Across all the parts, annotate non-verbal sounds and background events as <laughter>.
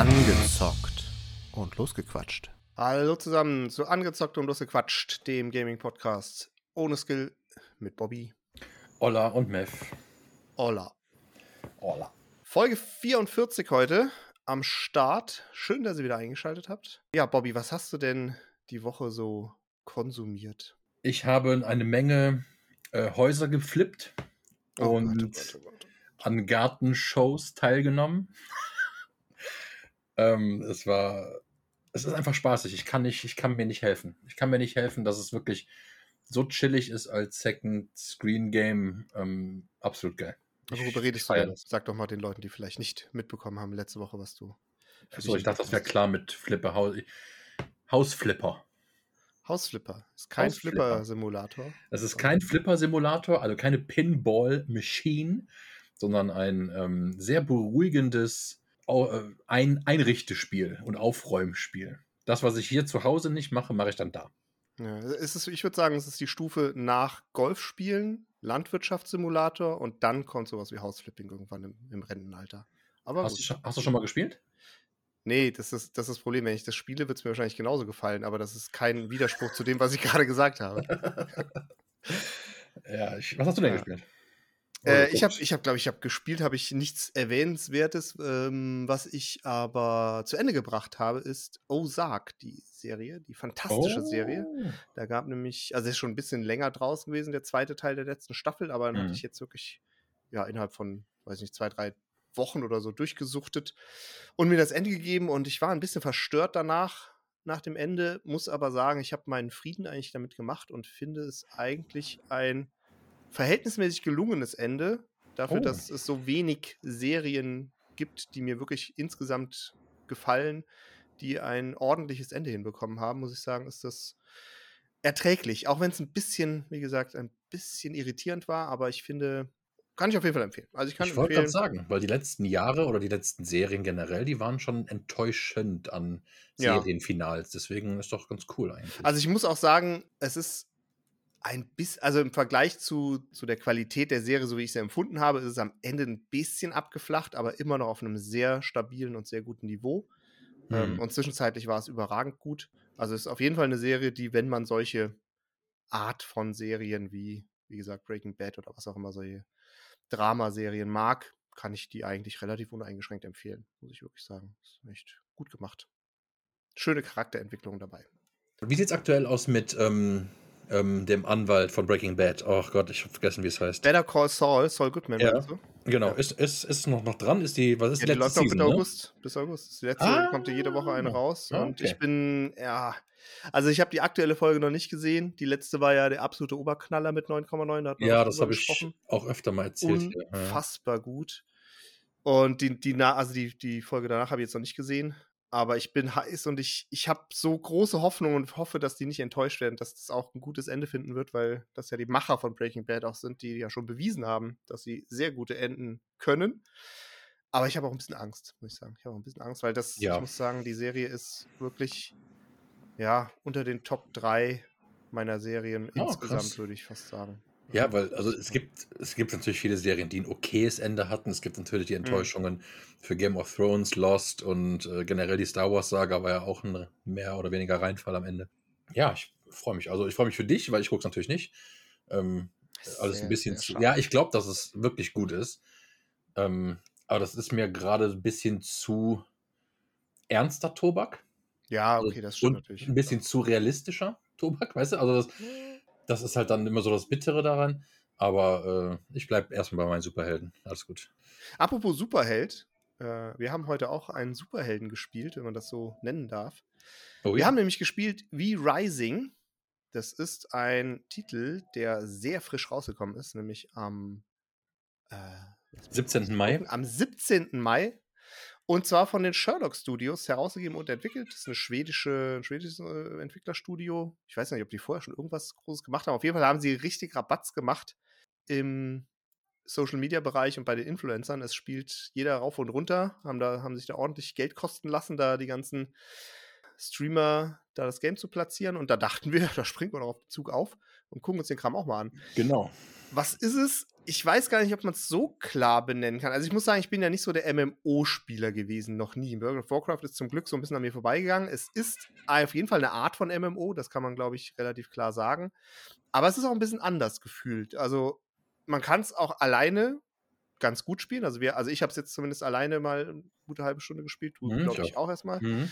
Angezockt und losgequatscht. Hallo zusammen zu Angezockt und losgequatscht, dem Gaming-Podcast ohne Skill mit Bobby. Olla und Mev. Olla. Olla. Folge 44 heute am Start. Schön, dass ihr wieder eingeschaltet habt. Ja, Bobby, was hast du denn die Woche so konsumiert? Ich habe eine Menge äh, Häuser geflippt Oh Gott, und oh Gott, oh Gott. an Gartenshows teilgenommen. Ähm, es war, es ist einfach spaßig. Ich kann nicht, ich kann mir nicht helfen. Ich kann mir nicht helfen, dass es wirklich so chillig ist als Second Screen Game. Ähm, absolut geil. Aber Worüber redest ich du denn? Sag doch mal den Leuten, die vielleicht nicht mitbekommen haben letzte Woche, was du. Achso, ich dachte, das wäre klar mit Flipper. Haus, Hausflipper. Hausflipper. Ist kein. Flipper-Simulator. Es ist kein Flipper-Simulator, also keine Pinball-Machine, sondern ein ähm, sehr beruhigendes ein Einrichtespiel und Aufräumspiel. Das, was ich hier zu Hause nicht mache, mache ich dann da. Ja, es ist, ich würde sagen, es ist die Stufe nach Golfspielen, Landwirtschaftssimulator und dann kommt sowas wie Hausflipping irgendwann im, im Rentenalter. Aber Hast du, hast du schon mal gespielt? nee, das ist, das ist das Problem. Wenn ich das spiele, wird es mir wahrscheinlich genauso gefallen, aber das ist kein Widerspruch zu dem, was ich <laughs> gerade gesagt habe. <laughs> Ja, ich, was hast du denn Ja. gespielt? Äh, ich habe, ich hab, glaube ich, habe gespielt, habe ich nichts Erwähnenswertes. Ähm, was ich aber zu Ende gebracht habe, ist Ozark, die Serie, die fantastische Serie. Oh. Da gab nämlich, also ist schon ein bisschen länger draußen gewesen, der zweite Teil der letzten Staffel, aber dann hatte Mhm. ich jetzt wirklich, ja, innerhalb von, weiß nicht, zwei, drei Wochen oder so durchgesuchtet und mir das Ende gegeben und ich war ein bisschen verstört danach, nach dem Ende, muss aber sagen, ich habe meinen Frieden eigentlich damit gemacht und finde es eigentlich ein verhältnismäßig gelungenes Ende, dafür, Oh. dass es so wenig Serien gibt, die mir wirklich insgesamt gefallen, die ein ordentliches Ende hinbekommen haben, muss ich sagen, ist das erträglich. Auch wenn es ein bisschen, wie gesagt, ein bisschen irritierend war, aber ich finde, kann ich auf jeden Fall empfehlen. Also ich kann Ich wollte gerade sagen, weil die letzten Jahre oder die letzten Serien generell, die waren schon enttäuschend an Ja. Serienfinals. Deswegen ist doch ganz cool eigentlich. Also ich muss auch sagen, es ist ein bisschen, also im Vergleich zu, zu der Qualität der Serie, so wie ich sie empfunden habe, ist es am Ende ein bisschen abgeflacht, aber immer noch auf einem sehr stabilen und sehr guten Niveau. Ähm, Hm. und zwischenzeitlich war es überragend gut. Also es ist auf jeden Fall eine Serie, die, wenn man solche Art von Serien wie, wie gesagt, Breaking Bad oder was auch immer, solche Dramaserien mag, kann ich die eigentlich relativ uneingeschränkt empfehlen, muss ich wirklich sagen. Ist echt gut gemacht. Schöne Charakterentwicklung dabei. Wie sieht es aktuell aus mit ähm, ähm, dem Anwalt von Breaking Bad? Oh Gott, ich habe vergessen, wie es heißt. Better Call Saul, Saul Goodman, Ja. du? Genau, Ja. ist, ist, ist noch, noch dran? Ist die, was ist Ja, die die läuft letzte noch bis Season, ne? August. Bis August. Die letzte Ah. kommt ja jede Woche eine raus. Ah, Und okay. ich bin, ja. Also ich habe die aktuelle Folge noch nicht gesehen. Die letzte war ja der absolute Oberknaller mit 9,9. Da Ja, das habe ich auch öfter mal erzählt. hier, ja. Unfassbar gut. Und die, die, also die, die Folge danach habe ich jetzt noch nicht gesehen. Aber ich bin heiß und ich, ich habe so große Hoffnung und hoffe, dass die nicht enttäuscht werden, dass das auch ein gutes Ende finden wird, weil das ja die Macher von Breaking Bad auch sind, die ja schon bewiesen haben, dass sie sehr gute Enden können. Aber ich habe auch ein bisschen Angst, muss ich sagen. Ich habe auch ein bisschen Angst, weil das, Ja. ich muss sagen, die Serie ist wirklich, ja, unter den Top 3 meiner Serien Oh, insgesamt, krass. würde ich fast sagen. Ja, weil, also es gibt, es gibt natürlich viele Serien, die ein okayes Ende hatten. Es gibt natürlich Mhm. die Enttäuschungen für Game of Thrones, Lost und äh, generell die Star Wars-Saga war ja auch ein mehr oder weniger Reinfall am Ende. Ja, ich freue mich. Also ich freue mich für dich, weil ich gucke es natürlich nicht. Ähm, alles Sehr, ein bisschen zu. Ja, ich glaube, dass es wirklich gut ist. Ähm, aber das ist mir gerade ein bisschen zu ernster Tobak. Ja, Also, okay, das stimmt und natürlich. ein bisschen zu realistischer Tobak, weißt du? Also das, das ist halt dann immer so das Bittere daran. Aber äh, ich bleibe erstmal bei meinen Superhelden. Alles gut. Apropos Superheld, äh, wir haben heute auch einen Superhelden gespielt, wenn man das so nennen darf. Oh, Wir haben nämlich gespielt wie Rising. Das ist ein Titel, der sehr frisch rausgekommen ist, nämlich am, äh, lass mich 17. kurz Mai. am 17. Mai. Und zwar von den Sherlock Studios herausgegeben und entwickelt. Das ist eine schwedische, ein schwedisches äh, Entwicklerstudio. Ich weiß nicht, ob die vorher schon irgendwas Großes gemacht haben. Auf jeden Fall haben sie richtig Rabatz gemacht im Social Media Bereich und bei den Influencern. Es spielt jeder rauf und runter, haben, da, haben sich da ordentlich Geld kosten lassen, da die ganzen Streamer da das Game zu platzieren. Und da dachten wir, <laughs> da springen wir doch auf den Zug auf und gucken uns den Kram auch mal an. Genau. Was ist es? Ich weiß gar nicht, ob man es so klar benennen kann. Also ich muss sagen, ich bin ja nicht so der MMO-Spieler gewesen, noch nie. World of Warcraft ist zum Glück so ein bisschen an mir vorbeigegangen. Es ist auf jeden Fall eine Art von MMO, das kann man, glaube ich, relativ klar sagen. Aber es ist auch ein bisschen anders gefühlt. Also man kann es auch alleine ganz gut spielen. Also, wir, also ich habe es jetzt zumindest alleine mal eine gute halbe Stunde gespielt. Du, Mhm, glaube ich auch erstmal. Mhm.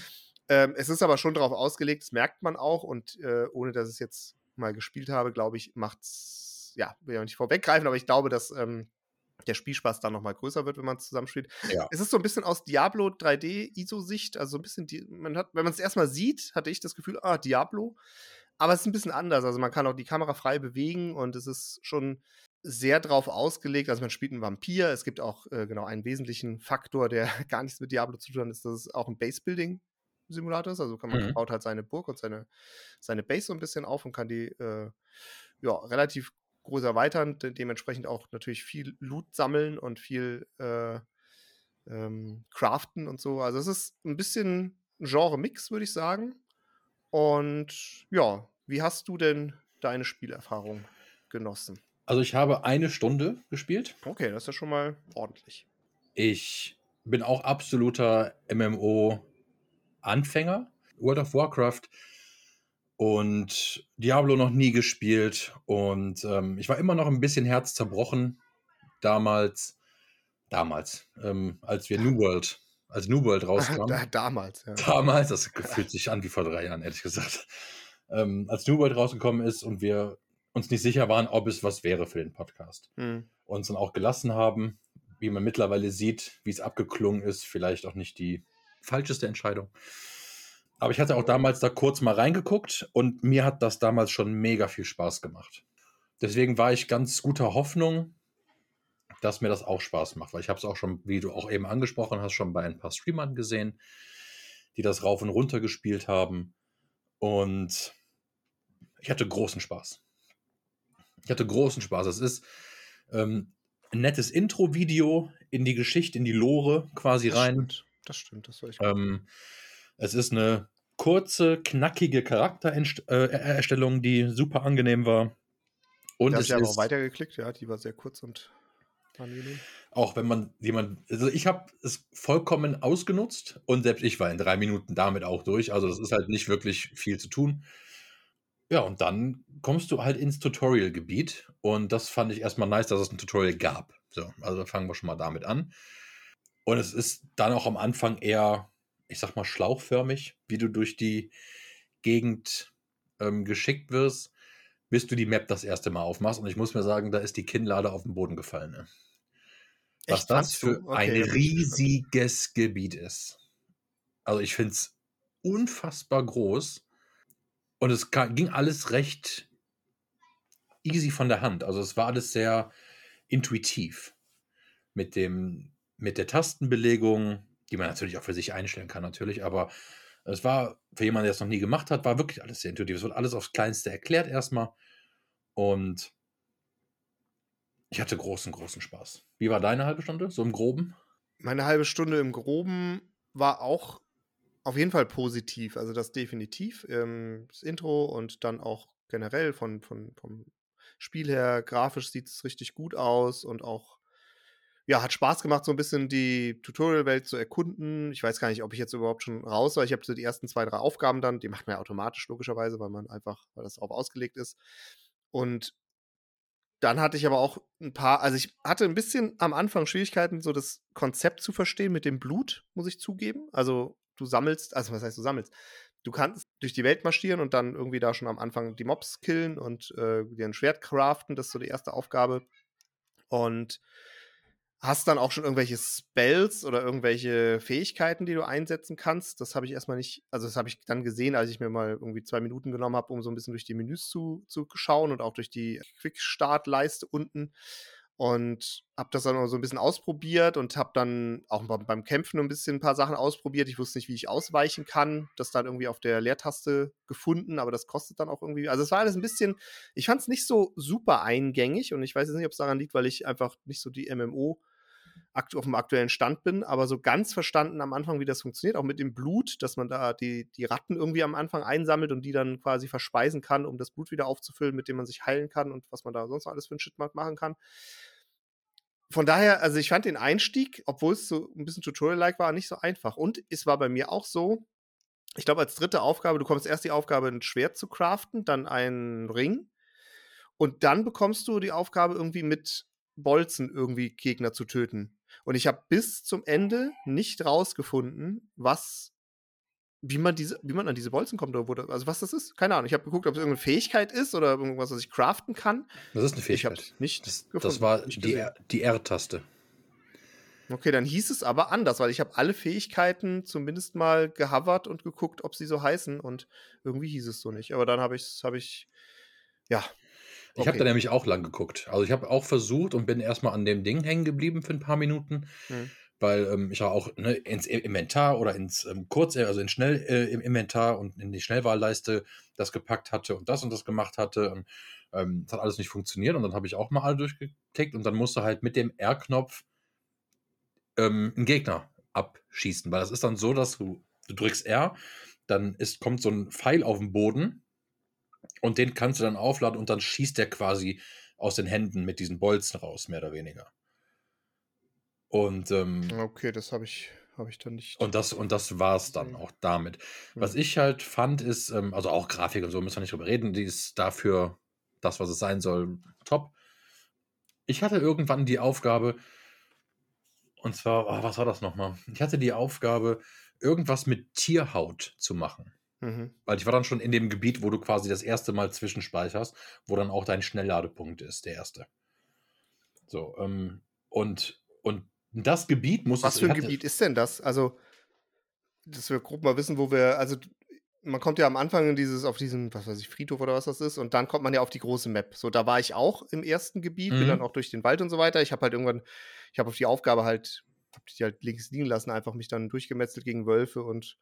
Ähm, es ist aber schon darauf ausgelegt, das merkt man auch. Und äh, ohne dass es jetzt mal gespielt habe, glaube ich, macht's, ja, will ja nicht vorweggreifen, aber ich glaube, dass ähm, der Spielspaß dann nochmal größer wird, wenn man es zusammenspielt. Ja. Es ist so ein bisschen aus Diablo 3D ISO-Sicht, also so ein bisschen, die, man hat, wenn man es erstmal sieht, hatte ich das Gefühl, ah, Diablo. Aber es ist ein bisschen anders. Also man kann auch die Kamera frei bewegen und es ist schon sehr drauf ausgelegt. Also man spielt einen Vampir. Es gibt auch äh, genau einen wesentlichen Faktor, der <laughs> gar nichts mit Diablo zu tun hat, ist, dass es auch ein Base-Building-Simulator ist. Also kann man Mhm. baut halt seine Burg und seine, seine Base so ein bisschen auf und kann die äh, ja, relativ groß erweitern. De dementsprechend auch natürlich viel Loot sammeln und viel äh, ähm, craften und so. Also es ist ein bisschen ein Genre-Mix, würde ich sagen. Und ja, wie hast du denn deine Spielerfahrung genossen? Also ich habe eine Stunde gespielt. Okay, das ist ja schon mal ordentlich. Ich bin auch absoluter MMO-Anfänger. World of Warcraft und Diablo noch nie gespielt. Und ähm, ich war immer noch ein bisschen herzzerrbrochen damals, damals, ähm, als wir New World, als New World rauskam. Da, damals, ja. damals, das <laughs> fühlt sich an wie vor drei Jahren, ehrlich gesagt. Ähm, als New World rausgekommen ist und wir uns nicht sicher waren, ob es was wäre für den Podcast. Hm. Uns dann auch gelassen haben, wie man mittlerweile sieht, wie es abgeklungen ist, vielleicht auch nicht die falscheste Entscheidung. Aber ich hatte auch damals da kurz mal reingeguckt und mir hat das damals schon mega viel Spaß gemacht. Deswegen war ich ganz guter Hoffnung, dass mir das auch Spaß macht, weil ich habe es auch schon, wie du auch eben angesprochen hast, schon bei ein paar Streamern gesehen, die das rauf und runter gespielt haben. Und ich hatte großen Spaß. Ich hatte großen Spaß. Es ist ähm, ein nettes Intro-Video in die Geschichte, in die Lore quasi rein. stimmt. Das stimmt, das war ich. Ähm, es ist eine kurze, knackige Charaktererstellung, die super angenehm war. Und es ist, auch weitergeklickt, ja, die war sehr kurz und angenehm. auch wenn man jemand, also ich habe es vollkommen ausgenutzt und selbst ich war in drei Minuten damit auch durch. Also das ist halt nicht wirklich viel zu tun. Ja, und dann kommst du halt ins Tutorial-Gebiet und das fand ich erstmal nice, dass es ein Tutorial gab. So, also fangen wir schon mal damit an. Und es ist dann auch am Anfang eher, ich sag mal, schlauchförmig, wie du durch die Gegend ähm, geschickt wirst, bis du die Map das erste Mal aufmachst. Und ich muss mir sagen, da ist die Kinnlade auf den Boden gefallen. Ne? Was Echt, das für Okay, ein riesiges Gebiet ist. Also ich finde es unfassbar groß. Und es ging alles recht easy von der Hand. Also es war alles sehr intuitiv. Mit dem, mit der Tastenbelegung, die man natürlich auch für sich einstellen kann, natürlich, aber es war, für jemanden, der es noch nie gemacht hat, war wirklich alles sehr intuitiv. Es wird alles aufs Kleinste erklärt erstmal. Und ich hatte großen, großen Spaß. Wie war deine halbe Stunde? So im Groben? Meine halbe Stunde im Groben war auch auf jeden Fall positiv. Also das definitiv. Ähm, das Intro und dann auch generell von, von, vom Spiel her, grafisch sieht es richtig gut aus und auch, ja, hat Spaß gemacht, so ein bisschen die Tutorial-Welt zu erkunden. Ich weiß gar nicht, ob ich jetzt überhaupt schon raus war. Ich habe so die ersten zwei, drei Aufgaben dann, die macht man ja automatisch, logischerweise, weil man einfach, weil das darauf ausgelegt ist. Und dann hatte ich aber auch ein paar, also ich hatte ein bisschen am Anfang Schwierigkeiten, so das Konzept zu verstehen mit dem Blut, muss ich zugeben. Also du sammelst, also was heißt du sammelst? Du kannst durch die Welt marschieren und dann irgendwie da schon am Anfang die Mobs killen und äh, dir ein Schwert craften, das ist so die erste Aufgabe. Und hast dann auch schon irgendwelche Spells oder irgendwelche Fähigkeiten, die du einsetzen kannst. Das habe ich erstmal nicht, also das habe ich dann gesehen, als ich mir mal irgendwie zwei Minuten genommen habe, um so ein bisschen durch die Menüs zu, zu schauen und auch durch die Quick-Start-Leiste unten. Und habe das dann so ein bisschen ausprobiert und habe dann auch beim Kämpfen ein bisschen ein paar Sachen ausprobiert. Ich wusste nicht, wie ich ausweichen kann. Das dann irgendwie auf der Leertaste gefunden, aber das kostet dann auch irgendwie. Also es war alles ein bisschen, ich fand es nicht so super eingängig und ich weiß jetzt nicht, ob es daran liegt, weil ich einfach nicht so die MMO auf dem aktuellen Stand bin, aber so ganz verstanden am Anfang, wie das funktioniert, auch mit dem Blut, dass man da die, die Ratten irgendwie am Anfang einsammelt und die dann quasi verspeisen kann, um das Blut wieder aufzufüllen, mit dem man sich heilen kann und was man da sonst alles für ein Shit machen kann. Von daher, also ich fand den Einstieg, obwohl es so ein bisschen Tutorial-like war, nicht so einfach. Und es war bei mir auch so, ich glaube, als dritte Aufgabe, du kommst erst die Aufgabe, ein Schwert zu craften, dann einen Ring. Und dann bekommst du die Aufgabe, irgendwie mit Bolzen irgendwie Gegner zu töten. Und ich habe bis zum Ende nicht rausgefunden, was, wie man diese, wie man an diese Bolzen kommt oder wo also was das ist. Keine Ahnung. Ich habe geguckt, ob es irgendeine Fähigkeit ist oder irgendwas, was ich craften kann. Das ist eine Fähigkeit. Ich nicht das, gefunden, das war nicht die R-Taste. Okay, dann hieß es aber anders, weil ich habe alle Fähigkeiten zumindest mal gehovert und geguckt, ob sie so heißen und irgendwie hieß es so nicht. Aber dann habe ich, habe ich, ja. Ich habe Okay. da nämlich auch lang geguckt. Also ich habe auch versucht und bin erstmal an dem Ding hängen geblieben für ein paar Minuten, Hm. weil ähm, ich ja auch ne, ins I- Inventar oder ins ähm, Kurz, also in Schnell äh, im Inventar und in die Schnellwahlleiste das gepackt hatte und das und das gemacht hatte. Und ähm, das hat alles nicht funktioniert und dann habe ich auch mal alle durchgeklickt und dann musste halt mit dem R-Knopf ähm, einen Gegner abschießen, weil das ist dann so, dass du, du drückst R, dann ist, kommt so ein Pfeil auf den Boden und den kannst du dann aufladen und dann schießt der quasi aus den Händen mit diesen Bolzen raus, mehr oder weniger. Und, ähm, Okay, das habe ich, habe ich dann nicht. und das, und das war es dann auch damit. Was Hm. ich halt fand, ist, ähm, also auch Grafik und so müssen wir nicht drüber reden, die ist dafür das, was es sein soll, top. Ich hatte irgendwann die Aufgabe, und zwar, ah, was war das nochmal? Ich hatte die Aufgabe, irgendwas mit Tierhaut zu machen. Mhm. Weil ich war dann schon in dem Gebiet, wo du quasi das erste Mal zwischenspeicherst, wo dann auch dein Schnellladepunkt ist, der erste. So, ähm, und, und das Gebiet muss Was für ein Gebiet ist denn das? Also, dass wir grob mal wissen, wo wir, also man kommt ja am Anfang in dieses, auf diesen, was weiß ich, Friedhof oder was das ist, und dann kommt man ja auf die große Map. So, da war ich auch im ersten Gebiet, bin Mhm. dann auch durch den Wald und so weiter. Ich habe halt irgendwann, ich habe auf die Aufgabe halt, hab die halt links liegen lassen, einfach mich dann durchgemetzelt gegen Wölfe und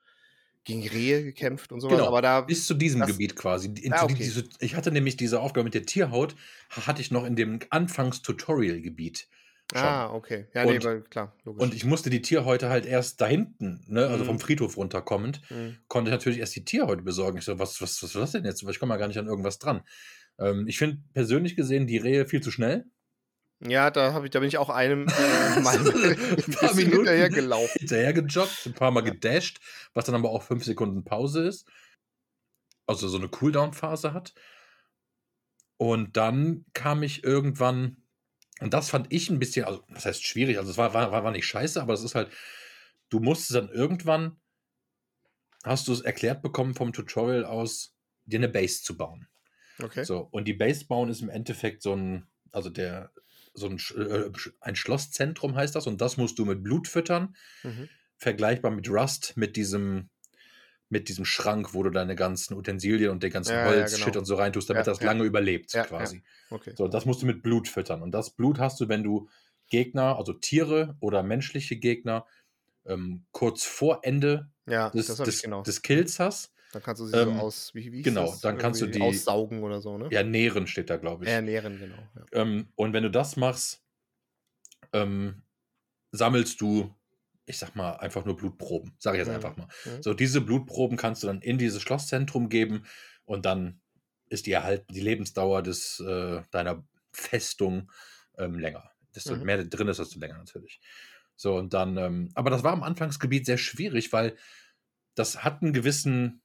gegen Rehe gekämpft und sowas. Genau, Aber da, Bis zu diesem das- Gebiet quasi. In, Ah, okay. diese, ich hatte nämlich diese Aufgabe mit der Tierhaut, hatte ich noch in dem Anfangs-Tutorial-Gebiet. ah, okay. Ja, nee, Und- weil, klar, logisch. Und ich musste die Tierhäute halt erst da hinten, ne, also Mhm. vom Friedhof runterkommend, Mhm. konnte ich natürlich erst die Tierhäute besorgen. Ich so, was, was, was war das denn jetzt? Ich komme ja gar nicht an irgendwas dran. Ähm, ich finde persönlich gesehen die Rehe viel zu schnell. Ja, da, hab ich, da bin ich auch einem <laughs> äh, mal ein paar Minuten. hinterher gelaufen. hinterher gejoggt, ein paar Mal gedasht, was dann aber auch fünf Sekunden Pause ist. Also so eine Cooldown-Phase hat. Und dann kam ich irgendwann, und das fand ich ein bisschen, also das heißt schwierig, also es war, war, war nicht scheiße, aber es ist halt, du musst dann irgendwann, hast du es erklärt bekommen vom Tutorial aus, dir eine Base zu bauen. Okay. So, und die Base bauen ist im Endeffekt so ein, also der, so ein, äh, ein Schlosszentrum heißt das, und das musst du mit Blut füttern Mhm. vergleichbar mit Rust, mit diesem, mit diesem Schrank, wo du deine ganzen Utensilien und den ganzen Ja, ja, Holz, genau. Shit und so reintust, damit Ja, das ja. lange überlebt, Ja, quasi. Okay. So, das musst du mit Blut füttern. Und das Blut hast du, wenn du Gegner, also Tiere oder menschliche Gegner, ähm, kurz vor Ende Ja, des, des, genau. des Kills hast. Dann kannst du sie ähm, so aus, wie, wie genau, das? dann kannst du Irgendwie die- aussaugen oder so, ne? Ja, nähren steht da, glaube ich. Ernähren, genau. Ja. Ähm, und wenn du das machst, ähm, sammelst du, ich sag mal, einfach nur Blutproben. Sage ich jetzt Mhm. einfach mal. Mhm. So, diese Blutproben kannst du dann in dieses Schlosszentrum geben und dann ist die erhalten, die Lebensdauer des, äh, deiner Festung ähm, länger. Desto Mhm. mehr drin ist, desto länger natürlich. So, und dann, ähm, aber das war am Anfangsgebiet sehr schwierig, weil das hat einen gewissen,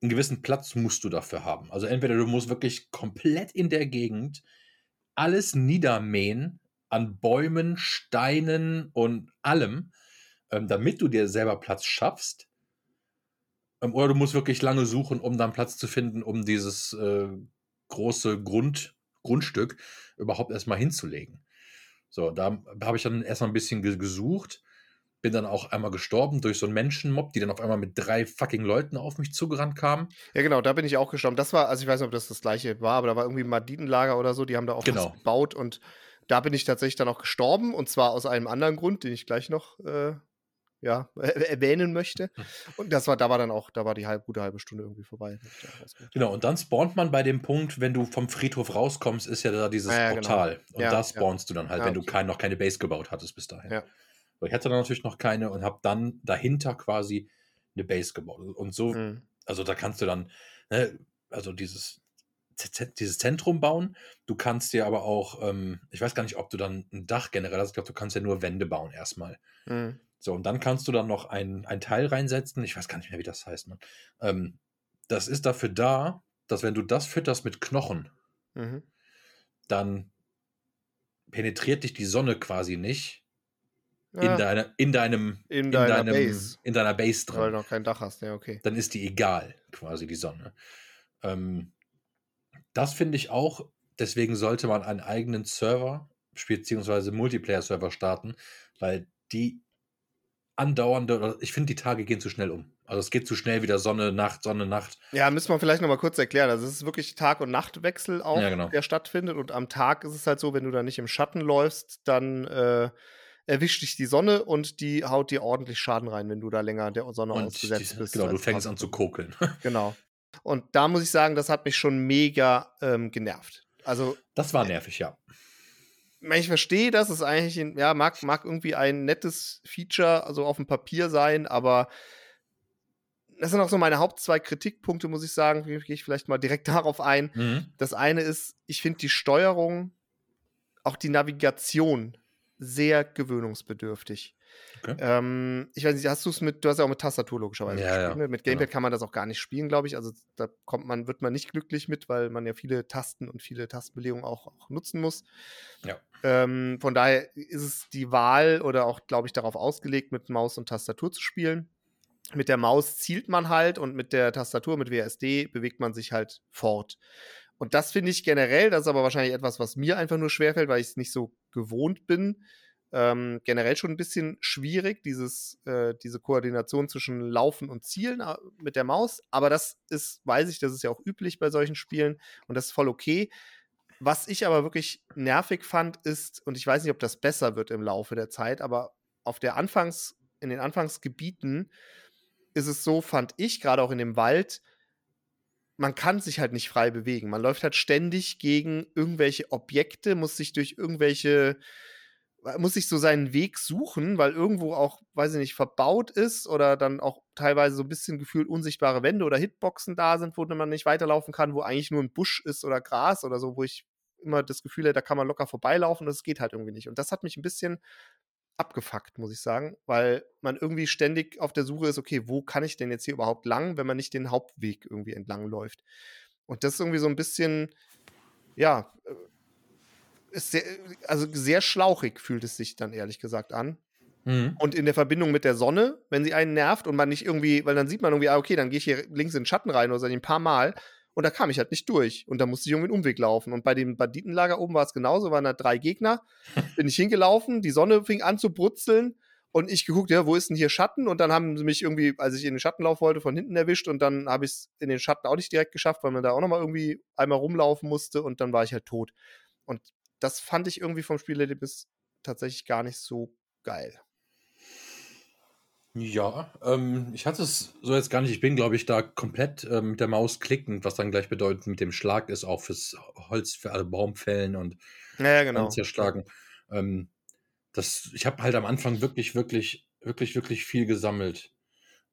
einen gewissen Platz musst du dafür haben. Also entweder du musst wirklich komplett in der Gegend alles niedermähen an Bäumen, Steinen und allem, ähm, damit du dir selber Platz schaffst. Ähm, oder du musst wirklich lange suchen, um dann Platz zu finden, um dieses äh, große Grund, Grundstück überhaupt erstmal hinzulegen. So, da habe ich dann erstmal ein bisschen ge- gesucht, bin dann auch einmal gestorben durch so einen Menschenmob, die dann auf einmal mit drei fucking Leuten auf mich zugerannt kamen. ja, genau, da bin ich auch gestorben. Das war, also ich weiß nicht, ob das das gleiche war, aber da war irgendwie ein Maditenlager oder so, die haben da auch Genau. was gebaut und da bin ich tatsächlich dann auch gestorben und zwar aus einem anderen Grund, den ich gleich noch äh, ja, <laughs> erwähnen möchte. Und das war, da war dann auch, da war die halb, gute halbe Stunde irgendwie vorbei. Genau, und dann spawnt man bei dem Punkt, wenn du vom Friedhof rauskommst, ist ja da dieses Ja, ja, genau. Portal. Und Ja, da spawnst du dann halt, wenn du kein, noch keine Base gebaut hattest bis dahin. Ja. So, ich hatte dann natürlich noch keine und habe dann dahinter quasi eine Base gebaut. Und so, Mhm. also da kannst du dann, ne, also dieses, dieses Zentrum bauen. Du kannst dir aber auch, ähm, ich weiß gar nicht, ob du dann ein Dach generell hast. Ich glaube, du kannst ja nur Wände bauen erstmal. Mhm. So, und dann kannst du dann noch ein, ein Teil reinsetzen. Ich weiß gar nicht mehr, wie das heißt, man. Ähm, das ist dafür da, dass wenn du das fütterst mit Knochen, Mhm. dann penetriert dich die Sonne quasi nicht in, Ja, deine, in deinem in in deiner deinem, Base. in deiner Base Weil du drin. noch kein Dach hast, ja, okay. Dann ist die egal, quasi die Sonne. Ähm, das finde ich auch, deswegen sollte man einen eigenen Server beziehungsweise Multiplayer-Server starten, weil die andauernde, ich finde, die Tage gehen zu schnell um. Also es geht zu schnell wieder Sonne, Nacht, Sonne, Nacht. Ja, müssen wir vielleicht noch mal kurz erklären. Also es ist wirklich Tag- und Nachtwechsel auch, Ja, genau. der stattfindet. Und am Tag ist es halt so, wenn du da nicht im Schatten läufst, dann äh, erwischt dich die Sonne und die haut dir ordentlich Schaden rein, wenn du da länger der Sonne Und ausgesetzt die, bist. genau, du als fängst an zu kokeln. <laughs> Genau. Und da muss ich sagen, das hat mich schon mega ähm, genervt. Also Das war nervig, ja. ich verstehe das, ist eigentlich, ein, ja, mag, mag irgendwie ein nettes Feature, also auf dem Papier sein, aber das sind auch so meine Haupt zwei Kritikpunkte, muss ich sagen. Gehe ich vielleicht mal direkt <laughs> darauf ein. Mhm. Das eine ist, ich finde die Steuerung, auch die Navigation sehr gewöhnungsbedürftig. Okay. Ähm, ich weiß nicht, hast du es mit, du hast ja auch mit Tastatur logischerweise Ja, gespielt. ja, Ne? Mit Gamepad genau. kann man das auch gar nicht spielen, glaube ich. Also da kommt man, wird man nicht glücklich mit, weil man ja viele Tasten und viele Tastenbelegungen auch, auch nutzen muss. Ja. Ähm, von daher ist es die Wahl oder auch, glaube ich, darauf ausgelegt, mit Maus und Tastatur zu spielen. Mit der Maus zielt man halt und mit der Tastatur, mit WSD, bewegt man sich halt fort. Und das finde ich generell, das ist aber wahrscheinlich etwas, was mir einfach nur schwerfällt, weil ich es nicht so gewohnt bin. Ähm, generell schon ein bisschen schwierig, dieses, äh, diese Koordination zwischen Laufen und Zielen äh, mit der Maus. Aber das ist, weiß ich, das ist ja auch üblich bei solchen Spielen und das ist voll okay. Was ich aber wirklich nervig fand, ist, und ich weiß nicht, ob das besser wird im Laufe der Zeit, aber auf der Anfangs, in den Anfangsgebieten ist es so, fand ich, gerade auch in dem Wald, man kann sich halt nicht frei bewegen. Man läuft halt ständig gegen irgendwelche Objekte, muss sich durch irgendwelche, muss sich so seinen Weg suchen, weil irgendwo auch, weiß ich nicht, verbaut ist oder dann auch teilweise so ein bisschen gefühlt unsichtbare Wände oder Hitboxen da sind, wo man nicht weiterlaufen kann, wo eigentlich nur ein Busch ist oder Gras oder so, wo ich immer das Gefühl hätte, da kann man locker vorbeilaufen und es geht halt irgendwie nicht. Und das hat mich ein bisschen abgefuckt, muss ich sagen, weil man irgendwie ständig auf der Suche ist, okay, wo kann ich denn jetzt hier überhaupt lang, wenn man nicht den Hauptweg irgendwie entlang läuft. Und das ist irgendwie so ein bisschen, ja, äh, ist sehr, also sehr schlauchig fühlt es sich dann ehrlich gesagt an. Mhm. Und in der Verbindung mit der Sonne, wenn sie einen nervt und man nicht irgendwie, weil dann sieht man irgendwie, ah, okay, dann gehe ich hier links in den Schatten rein oder so ein paar Mal und da kam ich halt nicht durch. Und da musste ich irgendwie einen Umweg laufen. Und bei dem Banditenlager oben war es genauso, waren da drei Gegner. <laughs> Bin ich hingelaufen, die Sonne fing an zu brutzeln und ich geguckt, ja, wo ist denn hier Schatten? Und dann haben sie mich irgendwie, als ich in den Schatten laufen wollte, von hinten erwischt und dann habe ich es in den Schatten auch nicht direkt geschafft, weil man da auch nochmal irgendwie einmal rumlaufen musste und dann war ich halt tot. Und das fand ich irgendwie vom Spielerlebnis tatsächlich gar nicht so geil. Ja, ähm, ich hatte es so jetzt gar nicht. Ich bin, glaube ich, da komplett ähm, mit der Maus klickend, was dann gleich bedeutet, mit dem Schlag ist auch fürs Holz, für alle Baumfällen und Ja, genau. zerschlagen. Ähm, das, ich habe halt am Anfang wirklich, wirklich, wirklich, wirklich viel gesammelt.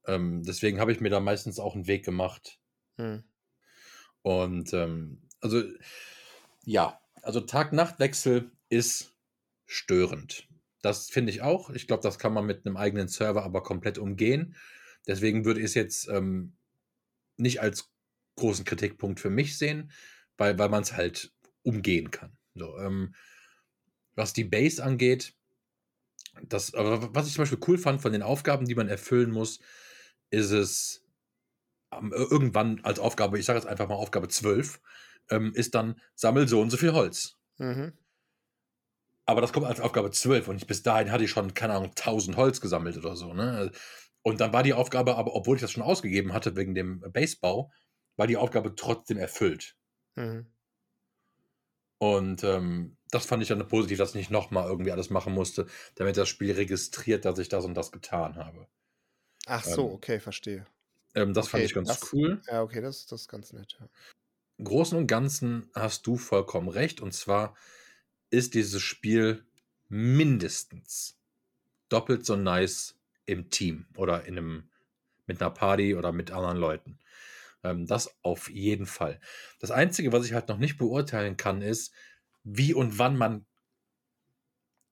Ähm, deswegen habe ich mir da meistens auch einen Weg gemacht. Hm. Und ähm, also, ja, also Tag-Nacht-Wechsel ist störend. Das finde ich auch. Ich glaube, das kann man mit einem eigenen Server aber komplett umgehen. Deswegen würde ich es jetzt ähm, nicht als großen Kritikpunkt für mich sehen, weil, weil man es halt umgehen kann. So, ähm, was die Base angeht, das, was ich zum Beispiel cool fand von den Aufgaben, die man erfüllen muss, ist es ähm, irgendwann als Aufgabe, ich sage jetzt einfach mal Aufgabe 12, ähm, ist dann, sammel so und so viel Holz. Mhm. Aber das kommt als Aufgabe 12 und ich, bis dahin hatte ich schon, keine Ahnung, 1000 Holz gesammelt oder so. Ne? Und dann war die Aufgabe, aber obwohl ich das schon ausgegeben hatte wegen dem Basebau, war die Aufgabe trotzdem erfüllt. Mhm. Und ähm, das fand ich dann positiv, dass ich nicht nochmal irgendwie alles machen musste, damit das Spiel registriert, dass ich das und das getan habe. Ach so, Ähm, okay, verstehe. Ähm, das fand Okay, ich ganz das- cool. Ja, okay, das, das ist ganz nett. Ja. Im Großen und Ganzen hast du vollkommen recht. Und zwar ist dieses Spiel mindestens doppelt so nice im Team oder in einem, mit einer Party oder mit anderen Leuten. Ähm, das auf jeden Fall. Das Einzige, was ich halt noch nicht beurteilen kann, ist, wie und wann man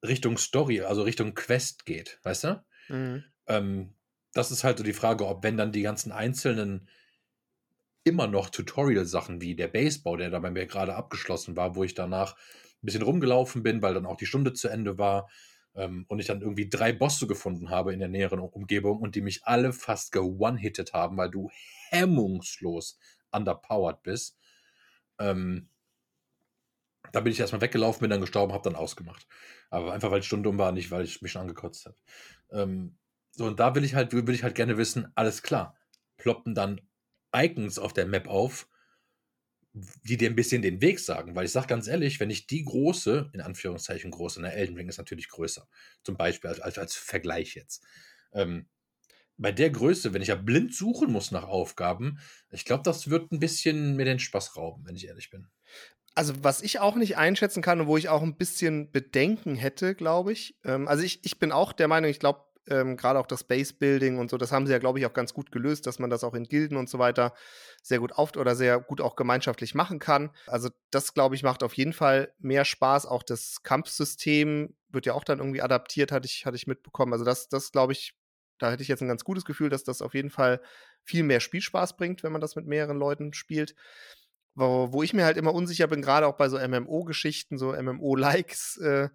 Richtung Story, also Richtung Quest geht. Weißt du? Mhm. Ähm, das ist halt so die Frage, ob wenn dann die ganzen einzelnen immer noch Tutorial-Sachen wie der Basebau, der da bei mir gerade abgeschlossen war, wo ich danach ein bisschen rumgelaufen bin, weil dann auch die Stunde zu Ende war ähm, und ich dann irgendwie drei Bosse gefunden habe in der näheren Umgebung und die mich alle fast ge-one-hitted haben, weil du hemmungslos underpowered bist. Ähm, da bin ich erstmal weggelaufen, bin dann gestorben, habe dann ausgemacht. Aber einfach, weil die Stunde um war, nicht, weil ich mich schon angekotzt habe. Ähm, so, und da will ich halt, will ich halt gerne wissen, alles klar, ploppen dann Icons auf der Map auf, die dir ein bisschen den Weg sagen. Weil ich sage ganz ehrlich, wenn ich die große, in Anführungszeichen große, der Elden Ring ist natürlich größer, zum Beispiel als, als, als Vergleich jetzt. Ähm, bei der Größe, wenn ich ja blind suchen muss nach Aufgaben, ich glaube, das wird ein bisschen mir den Spaß rauben, wenn ich ehrlich bin. Also, was ich auch nicht einschätzen kann und wo ich auch ein bisschen Bedenken hätte, glaube ich. Ähm, also, ich, ich bin auch der Meinung, ich glaube, ähm, gerade auch das Base-Building und so, das haben sie ja, glaube ich, auch ganz gut gelöst, dass man das auch in Gilden und so weiter sehr gut auf oder sehr gut auch gemeinschaftlich machen kann. Also, das, glaube ich, macht auf jeden Fall mehr Spaß. Auch das Kampfsystem wird ja auch dann irgendwie adaptiert, hatte ich, hatte ich mitbekommen. Also, das, das glaube ich, da hätte ich jetzt ein ganz gutes Gefühl, dass das auf jeden Fall viel mehr Spielspaß bringt, wenn man das mit mehreren Leuten spielt wo, wo ich mir halt immer unsicher bin, gerade auch bei so MMO-Geschichten, so MMO-Likes, äh,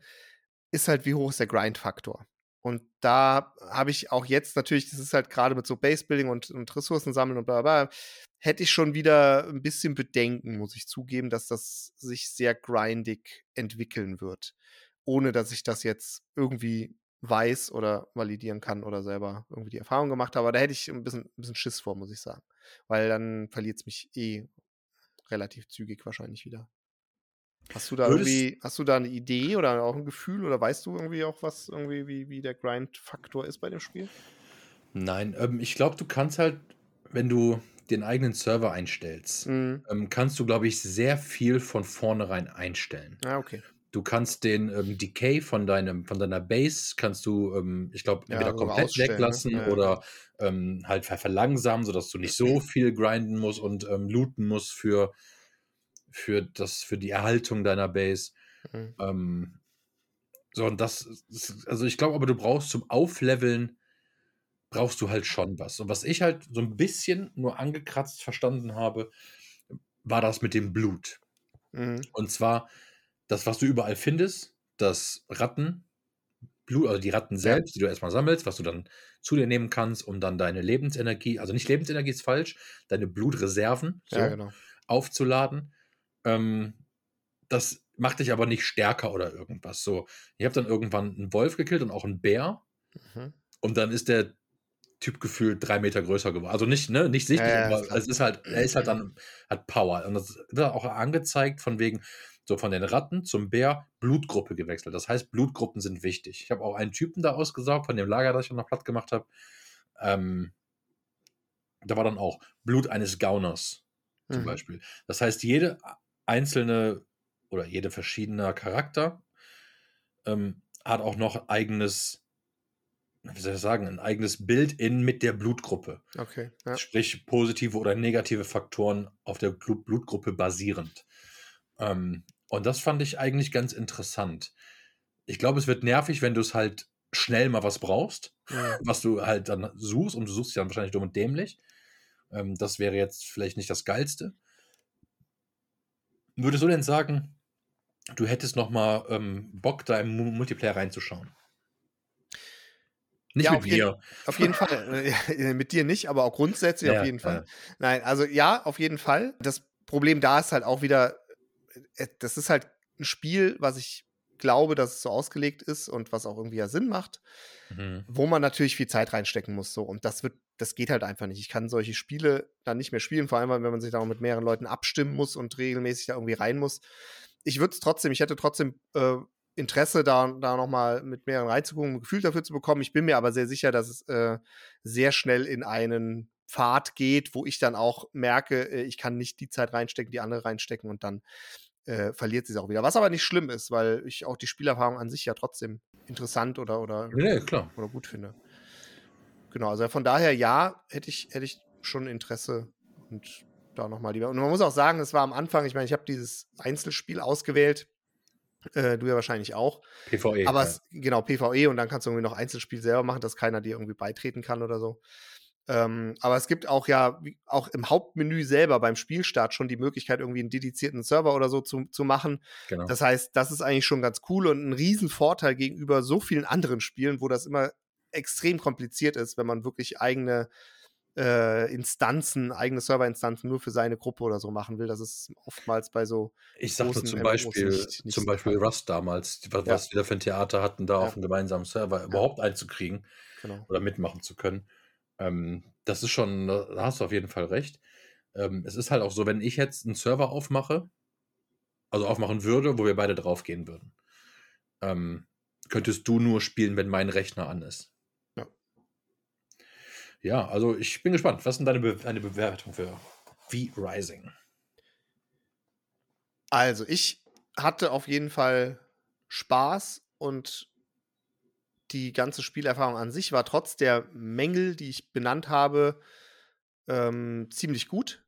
ist halt, wie hoch ist der Grind-Faktor? Und da habe ich auch jetzt natürlich, das ist halt gerade mit so Base-Building und, und Ressourcen sammeln und bla bla, hätte ich schon wieder ein bisschen Bedenken, muss ich zugeben, dass das sich sehr grindig entwickeln wird. Ohne dass ich das jetzt irgendwie weiß oder validieren kann oder selber irgendwie die Erfahrung gemacht habe. Da hätte ich ein bisschen, ein bisschen Schiss vor, muss ich sagen. Weil dann verliert es mich eh relativ zügig wahrscheinlich wieder. Hast du da Würdest- irgendwie, hast du da eine Idee oder auch ein Gefühl oder weißt du irgendwie auch was, irgendwie, wie, wie der Grind-Faktor ist bei dem Spiel? Nein, ähm, ich glaube, du kannst halt, wenn du den eigenen Server einstellst, Mhm. ähm, kannst du, glaube ich, sehr viel von vornherein einstellen. Ah, okay. Du kannst den ähm, Decay von deinem, von deiner Base, kannst du, ähm, ich glaube, Ja, entweder sogar komplett ausstellen, ne? weglassen Ja, ja. oder ähm, halt ver verlangsamen, sodass du nicht so <clears throat> viel grinden musst und ähm, looten musst für, für, das, für die Erhaltung deiner Base. Mhm. Ähm, so, und das, ist- also ich glaube aber, du brauchst zum Aufleveln, brauchst du halt schon was. Und was ich halt so ein bisschen nur angekratzt verstanden habe, war das mit dem Blut. Mhm. Und zwar das, was du überall findest, das Ratten, Blut, also die Ratten selbst, die du erstmal sammelst, was du dann zu dir nehmen kannst, um dann deine Lebensenergie, also nicht Lebensenergie ist falsch, deine Blutreserven so, Ja, genau. aufzuladen. Ähm, das macht dich aber nicht stärker oder irgendwas. So, ich habe dann irgendwann einen Wolf gekillt und auch einen Bär Mhm. und dann ist der Typ gefühlt drei Meter größer geworden. Also nicht, ne, nicht sichtlich, Ja, aber es ist halt, er ist halt dann, hat Power. Und das wird auch angezeigt von wegen, so von den Ratten zum Bär, Blutgruppe gewechselt. Das heißt, Blutgruppen sind wichtig. Ich habe auch einen Typen da ausgesaugt von dem Lager, das ich noch platt gemacht habe. Ähm, da war dann auch Blut eines Gauners zum Mhm. Beispiel. Das heißt, jede einzelne oder jede verschiedene Charakter ähm, hat auch noch eigenes, wie soll ich sagen, ein eigenes Bild in mit der Blutgruppe. Okay. Ja. Sprich, positive oder negative Faktoren auf der Blut Blutgruppe basierend. Ähm, und das fand ich eigentlich ganz interessant. Ich glaube, es wird nervig, wenn du es halt schnell mal was brauchst, Mhm. <laughs> was du halt dann suchst und du suchst dann wahrscheinlich dumm und dämlich. Ähm, das wäre jetzt vielleicht nicht das Geilste. Würdest du denn sagen, du hättest noch mal ähm, Bock, da im Mu- Multiplayer reinzuschauen? Nicht Ja, mit auf jeden- mir. Auf jeden Fall. <laughs> Äh, <laughs> Mit dir nicht, aber auch grundsätzlich Ja, auf jeden Fall. ja. Nein, also ja, auf jeden Fall. Das Problem da ist halt auch wieder, äh, das ist halt ein Spiel, was ich glaube, dass es so ausgelegt ist und was auch irgendwie ja Sinn macht, Mhm. wo man natürlich viel Zeit reinstecken muss. So. Und das wird, das geht halt einfach nicht. Ich kann solche Spiele dann nicht mehr spielen, vor allem, wenn man sich da auch mit mehreren Leuten abstimmen muss und regelmäßig da irgendwie rein muss. ich würde es trotzdem, ich hätte trotzdem äh, Interesse, da, da nochmal mit mehreren reinzugucken, ein Gefühl dafür zu bekommen. Ich bin mir aber sehr sicher, dass es äh, sehr schnell in einen Pfad geht, wo ich dann auch merke, äh, ich kann nicht die Zeit reinstecken, die andere reinstecken und dann äh, verliert sie es auch wieder. Was aber nicht schlimm ist, weil ich auch die Spielerfahrung an sich ja trotzdem interessant oder, oder, Ja, klar. oder gut finde. Genau, also von daher ja, hätte ich, hätte ich schon Interesse und da nochmal lieber. Und man muss auch sagen, es war am Anfang, ich meine, ich habe dieses Einzelspiel ausgewählt. Äh, du ja wahrscheinlich auch. PvE. Aber ja. es, genau, PvE und dann kannst du irgendwie noch Einzelspiel selber machen, dass keiner dir irgendwie beitreten kann oder so. Ähm, aber es gibt auch ja, auch im Hauptmenü selber beim Spielstart schon die Möglichkeit, irgendwie einen dedizierten Server oder so zu, zu machen. genau. Das heißt, das ist eigentlich schon ganz cool und ein Riesenvorteil gegenüber so vielen anderen Spielen, wo das immer extrem kompliziert ist, wenn man wirklich eigene äh, Instanzen, eigene Serverinstanzen nur für seine Gruppe oder so machen will. Das ist oftmals bei so Ich sagte zum MMOs Beispiel, nicht- nicht zum Beispiel. Rust damals, was, Ja. was wir da für ein Theater hatten, da Ja. auf einem gemeinsamen Server überhaupt einzukriegen genau. oder mitmachen zu können. Ähm, das ist schon, da hast du auf jeden Fall recht. Ähm, es ist halt auch so, wenn ich jetzt einen Server aufmache, also aufmachen würde, wo wir beide draufgehen würden, ähm, könntest du nur spielen, wenn mein Rechner an ist. Ja. Also ich bin gespannt. Was ist denn deine, Be deine Bewertung für V-Rising? Also, ich hatte auf jeden Fall Spaß und die ganze Spielerfahrung an sich war trotz der Mängel, die ich benannt habe, ähm, ziemlich gut.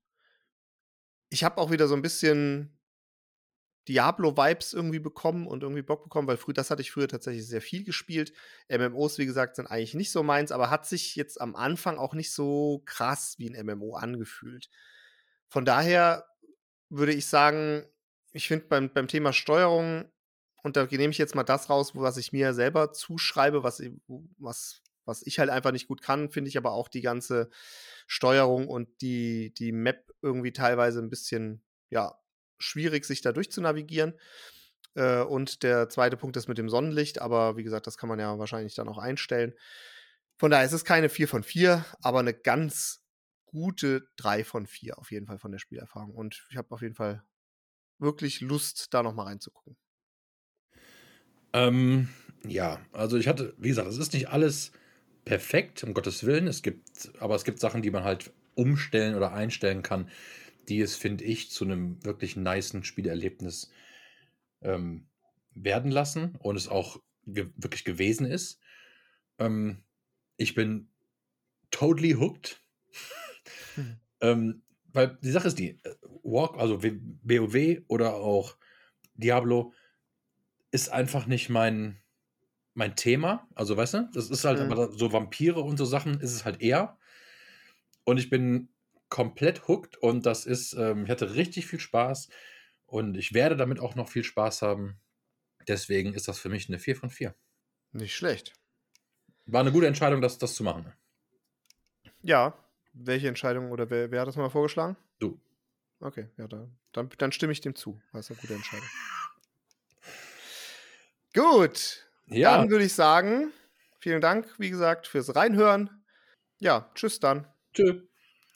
Ich habe auch wieder so ein bisschen Diablo-Vibes irgendwie bekommen und irgendwie Bock bekommen, weil früh, das hatte ich früher tatsächlich sehr viel gespielt. MMOs, wie gesagt, sind eigentlich nicht so meins, aber hat sich jetzt am Anfang auch nicht so krass wie ein MMO angefühlt. Von daher würde ich sagen, ich finde beim, beim Thema Steuerung, und da nehme ich jetzt mal das raus, was ich mir selber zuschreibe, was, ich- was, was ich halt einfach nicht gut kann, finde ich aber auch die ganze Steuerung und die, die Map irgendwie teilweise ein bisschen, ja, schwierig, sich da durchzunavigieren. Äh, und der zweite Punkt ist mit dem Sonnenlicht, aber wie gesagt, das kann man ja wahrscheinlich dann auch einstellen. Von daher ist es keine 4 von 4, aber eine ganz gute 3 von 4 auf jeden Fall von der Spielerfahrung. Und ich habe auf jeden Fall wirklich Lust, da nochmal reinzugucken. Ähm, ja, also ich hatte, wie gesagt, es ist nicht alles perfekt, um Gottes Willen. Es gibt, aber es gibt Sachen, die man halt umstellen oder einstellen kann, die es, finde ich, zu einem wirklich nicen Spielerlebnis ähm, werden lassen und es auch ge wirklich gewesen ist. Ähm, ich bin totally hooked. Mhm. <laughs> ähm, weil die Sache ist die, äh, Walk, also WoW oder auch Diablo, ist einfach nicht mein, mein Thema. Also, weißt du, das ist halt Mhm. so Vampire und so Sachen ist es halt eher. Und ich bin komplett hooked und das ist, ähm, ich hatte richtig viel Spaß und ich werde damit auch noch viel Spaß haben. Deswegen ist das für mich eine 4 von 4. Nicht schlecht. War eine gute Entscheidung, das, das zu machen. Ja, welche Entscheidung oder wer, wer hat das mal vorgeschlagen? Du. Okay, ja, dann, dann, dann stimme ich dem zu. Das ist eine gute Entscheidung. Gut, Ja, dann würde ich sagen, vielen Dank, wie gesagt, fürs Reinhören. Ja, tschüss dann. tschö.